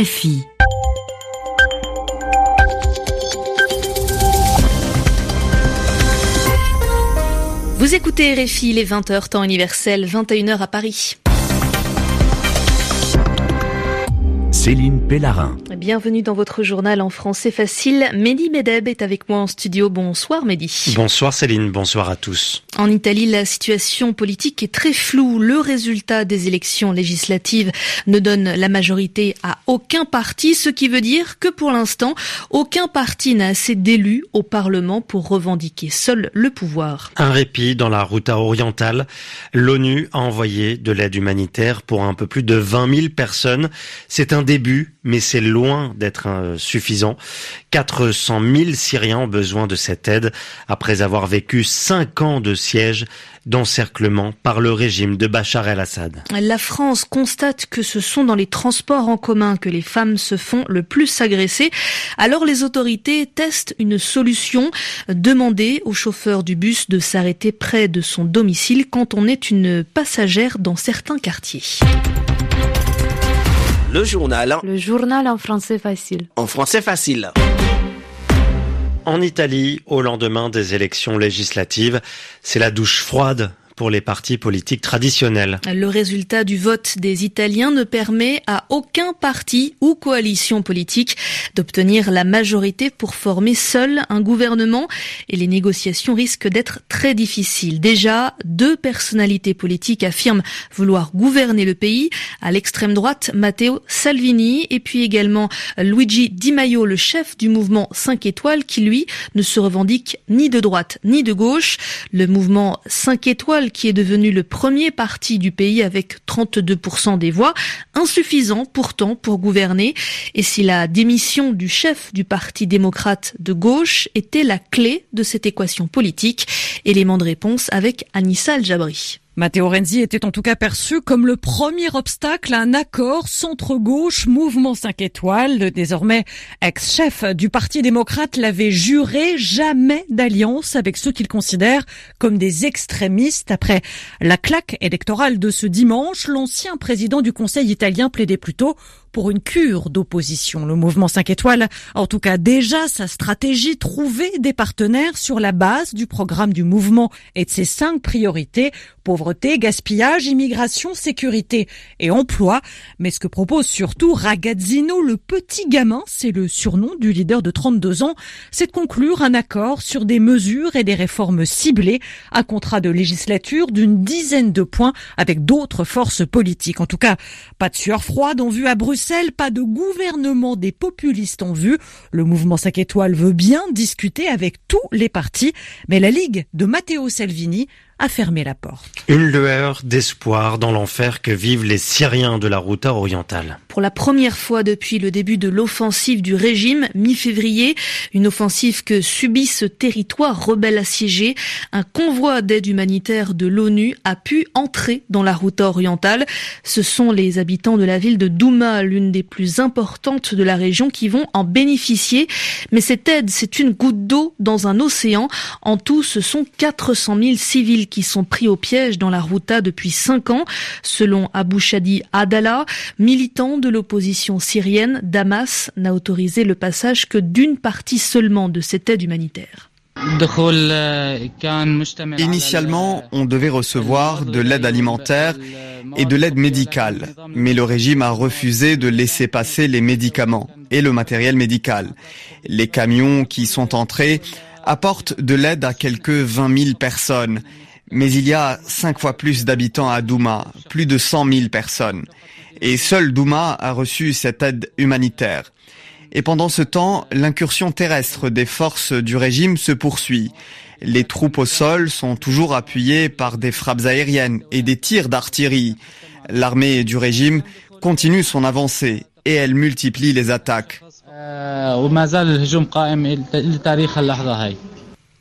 RFI. Vous écoutez RFI les 20h temps universel, 21h à Paris. Céline Pellarin. Bienvenue dans votre journal en français facile. Mehdi Medeb est avec moi en studio. Bonsoir Mehdi. Bonsoir Céline, bonsoir à tous. En Italie, la situation politique est très floue. Le résultat des élections législatives ne donne la majorité à aucun parti, ce qui veut dire que pour l'instant, aucun parti n'a assez d'élus au Parlement pour revendiquer seul le pouvoir. Un répit dans la route orientale. L'ONU a envoyé de l'aide humanitaire pour un peu plus de 20 000 personnes. C'est un début, mais c'est loin d'être euh, suffisant. 400 000 Syriens ont besoin de cette aide après avoir vécu cinq ans de siège d'encerclement par le régime de Bachar el-Assad. La France constate que ce sont dans les transports en commun que les femmes se font le plus agresser. Alors les autorités testent une solution, demander au chauffeur du bus de s'arrêter près de son domicile quand on est une passagère dans certains quartiers. Le journal. Le journal en français facile. En français facile. En Italie, au lendemain des élections législatives, c'est la douche froide pour les partis politiques traditionnels. Le résultat du vote des Italiens ne permet à aucun parti ou coalition politique d'obtenir la majorité pour former seul un gouvernement et les négociations risquent d'être très difficiles. Déjà, deux personnalités politiques affirment vouloir gouverner le pays. À l'extrême droite, Matteo Salvini et puis également Luigi Di Maio, le chef du mouvement 5 étoiles qui lui ne se revendique ni de droite ni de gauche. Le mouvement 5 étoiles qui est devenu le premier parti du pays avec 32% des voix, insuffisant pourtant pour gouverner. Et si la démission du chef du Parti démocrate de gauche était la clé de cette équation politique, élément de réponse avec Anissa Al-Jabri. Matteo Renzi était en tout cas perçu comme le premier obstacle à un accord centre-gauche, mouvement 5 étoiles. Le désormais ex-chef du Parti démocrate l'avait juré jamais d'alliance avec ceux qu'il considère comme des extrémistes. Après la claque électorale de ce dimanche, l'ancien président du Conseil italien plaidait plutôt pour une cure d'opposition. Le mouvement 5 étoiles en tout cas déjà sa stratégie, trouver des partenaires sur la base du programme du mouvement et de ses cinq priorités, pauvreté, gaspillage, immigration, sécurité et emploi. Mais ce que propose surtout Ragazzino, le petit gamin, c'est le surnom du leader de 32 ans, c'est de conclure un accord sur des mesures et des réformes ciblées, un contrat de législature d'une dizaine de points avec d'autres forces politiques. En tout cas, pas de sueur froide en vue à Bruxelles pas de gouvernement des populistes en vue. Le mouvement 5 étoiles veut bien discuter avec tous les partis, mais la Ligue de Matteo Salvini a fermé la porte. Une lueur d'espoir dans l'enfer que vivent les Syriens de la route orientale. Pour la première fois depuis le début de l'offensive du régime, mi-février, une offensive que subit ce territoire rebelle assiégé, un convoi d'aide humanitaire de l'ONU a pu entrer dans la route orientale. Ce sont les habitants de la ville de Douma, l'une des plus importantes de la région, qui vont en bénéficier. Mais cette aide, c'est une goutte d'eau dans un océan. En tout, ce sont 400 000 civils qui sont pris au piège dans la Routa depuis cinq ans. Selon Abu Shadi Adala, militant de l'opposition syrienne, Damas n'a autorisé le passage que d'une partie seulement de cette aide humanitaire. Initialement, on devait recevoir de l'aide alimentaire et de l'aide médicale, mais le régime a refusé de laisser passer les médicaments et le matériel médical. Les camions qui sont entrés apportent de l'aide à quelques 20 000 personnes. Mais il y a cinq fois plus d'habitants à Douma, plus de 100 000 personnes. Et seul Douma a reçu cette aide humanitaire. Et pendant ce temps, l'incursion terrestre des forces du régime se poursuit. Les troupes au sol sont toujours appuyées par des frappes aériennes et des tirs d'artillerie. L'armée du régime continue son avancée et elle multiplie les attaques.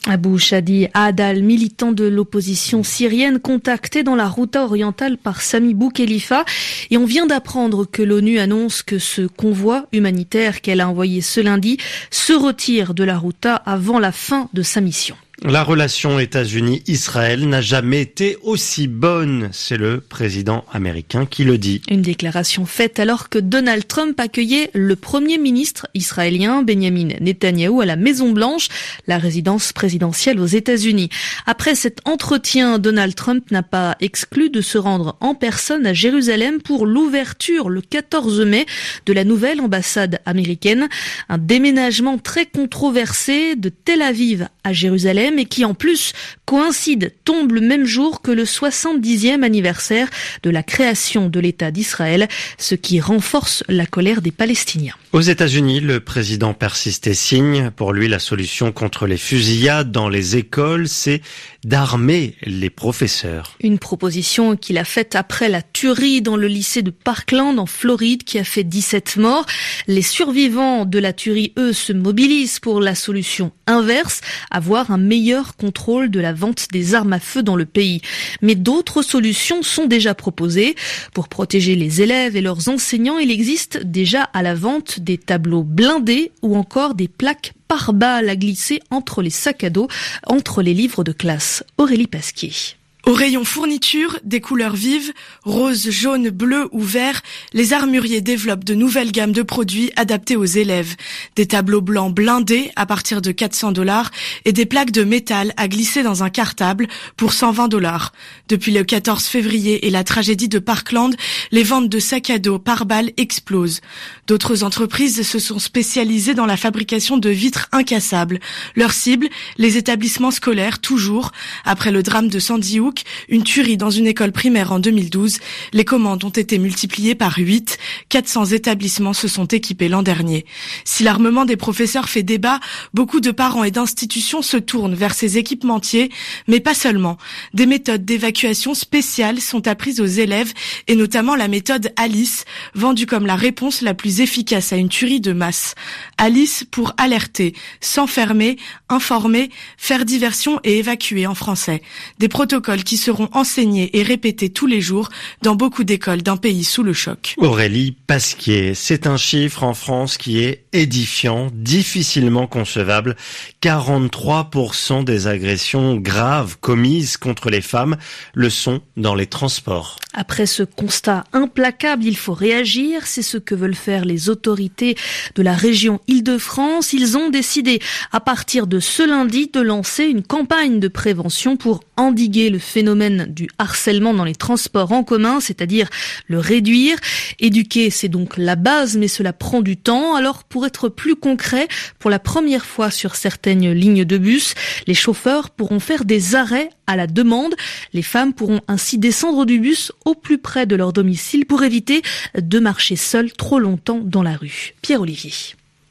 Abou Shadi Adal, militant de l'opposition syrienne, contacté dans la Routa orientale par Sami Boukhelifa. Et on vient d'apprendre que l'ONU annonce que ce convoi humanitaire qu'elle a envoyé ce lundi se retire de la Routa avant la fin de sa mission. La relation États-Unis-Israël n'a jamais été aussi bonne, c'est le président américain qui le dit. Une déclaration faite alors que Donald Trump accueillait le premier ministre israélien Benjamin Netanyahou à la Maison Blanche, la résidence présidentielle aux États-Unis. Après cet entretien, Donald Trump n'a pas exclu de se rendre en personne à Jérusalem pour l'ouverture le 14 mai de la nouvelle ambassade américaine, un déménagement très controversé de Tel Aviv à Jérusalem mais qui en plus coïncide, tombe le même jour que le 70e anniversaire de la création de l'État d'Israël, ce qui renforce la colère des Palestiniens. Aux États-Unis, le président persiste et signe. Pour lui, la solution contre les fusillades dans les écoles, c'est d'armer les professeurs. Une proposition qu'il a faite après la tuerie dans le lycée de Parkland en Floride qui a fait 17 morts. Les survivants de la tuerie, eux, se mobilisent pour la solution inverse, avoir un meilleur contrôle de la vente des armes à feu dans le pays. Mais d'autres solutions sont déjà proposées. Pour protéger les élèves et leurs enseignants, il existe déjà à la vente des tableaux blindés ou encore des plaques par balles à glisser entre les sacs à dos, entre les livres de classe. Aurélie Pasquier. Au rayon fourniture, des couleurs vives, rose, jaune, bleu ou vert, les armuriers développent de nouvelles gammes de produits adaptés aux élèves. Des tableaux blancs blindés à partir de 400 dollars et des plaques de métal à glisser dans un cartable pour 120 dollars. Depuis le 14 février et la tragédie de Parkland, les ventes de sacs à dos par balle explosent. D'autres entreprises se sont spécialisées dans la fabrication de vitres incassables. Leur cible, les établissements scolaires, toujours. Après le drame de Sandy Hook, une tuerie dans une école primaire en 2012. Les commandes ont été multipliées par 8. 400 établissements se sont équipés l'an dernier. Si l'armement des professeurs fait débat, beaucoup de parents et d'institutions se tournent vers ces équipementiers, mais pas seulement. Des méthodes d'évacuation spéciales sont apprises aux élèves et notamment la méthode Alice, vendue comme la réponse la plus efficace à une tuerie de masse. Alice pour alerter, s'enfermer, informer, faire diversion et évacuer en français. Des protocoles qui seront enseignés et répétés tous les jours dans beaucoup d'écoles d'un pays sous le choc. Aurélie Pasquier, c'est un chiffre en France qui est édifiant, difficilement concevable. 43% des agressions graves commises contre les femmes le sont dans les transports. Après ce constat implacable, il faut réagir. C'est ce que veulent faire les autorités de la région Île-de-France. Ils ont décidé, à partir de ce lundi, de lancer une campagne de prévention pour endiguer le phénomène du harcèlement dans les transports en commun, c'est-à-dire le réduire. Éduquer, c'est donc la base, mais cela prend du temps. Alors, pour être plus concret, pour la première fois sur certaines lignes de bus, les chauffeurs pourront faire des arrêts à la demande. Les femmes pourront ainsi descendre du bus au plus près de leur domicile pour éviter de marcher seules trop longtemps dans la rue. Pierre-Olivier.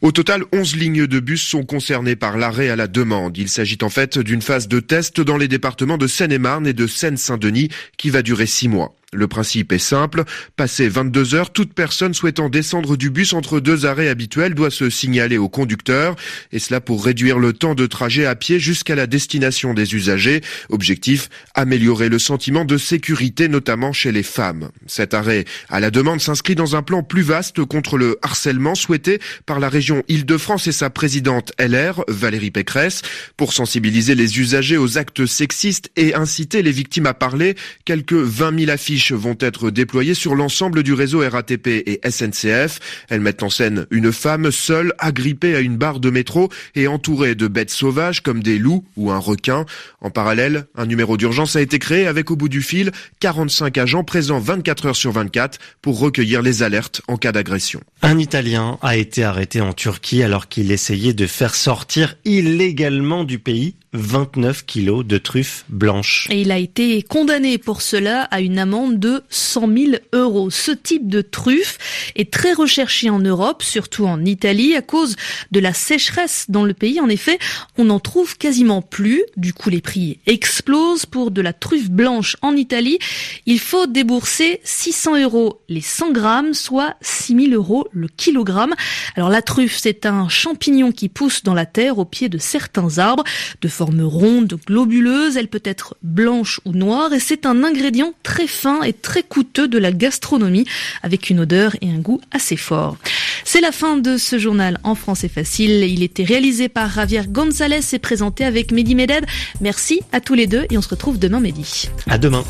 Au total, 11 lignes de bus sont concernées par l'arrêt à la demande. Il s'agit en fait d'une phase de test dans les départements de Seine-et-Marne et de Seine-Saint-Denis qui va durer six mois. Le principe est simple. Passé 22 heures, toute personne souhaitant descendre du bus entre deux arrêts habituels doit se signaler au conducteur. Et cela pour réduire le temps de trajet à pied jusqu'à la destination des usagers. Objectif, améliorer le sentiment de sécurité, notamment chez les femmes. Cet arrêt à la demande s'inscrit dans un plan plus vaste contre le harcèlement souhaité par la région Île-de-France et sa présidente LR, Valérie Pécresse, pour sensibiliser les usagers aux actes sexistes et inciter les victimes à parler. Quelques 20 000 affiches vont être déployées sur l'ensemble du réseau RATP et SNCF. Elles mettent en scène une femme seule, agrippée à une barre de métro et entourée de bêtes sauvages comme des loups ou un requin. En parallèle, un numéro d'urgence a été créé avec au bout du fil 45 agents présents 24 heures sur 24 pour recueillir les alertes en cas d'agression. Un Italien a été arrêté en Turquie alors qu'il essayait de faire sortir illégalement du pays 29 kilos de truffes blanches. Et il a été condamné pour cela à une amende de 100 000 euros. Ce type de truffe est très recherché en Europe, surtout en Italie, à cause de la sécheresse dans le pays. En effet, on n'en trouve quasiment plus. Du coup, les prix explosent. Pour de la truffe blanche en Italie, il faut débourser 600 euros les 100 grammes, soit 6 000 euros le kilogramme. Alors la truffe, c'est un champignon qui pousse dans la terre au pied de certains arbres. De forme ronde, globuleuse, elle peut être blanche ou noire et c'est un ingrédient très fin et très coûteux de la gastronomie avec une odeur et un goût assez fort. C'est la fin de ce journal en français facile. Il était réalisé par Javier González et présenté avec Mehdi Meded. Merci à tous les deux et on se retrouve demain Mehdi. À demain.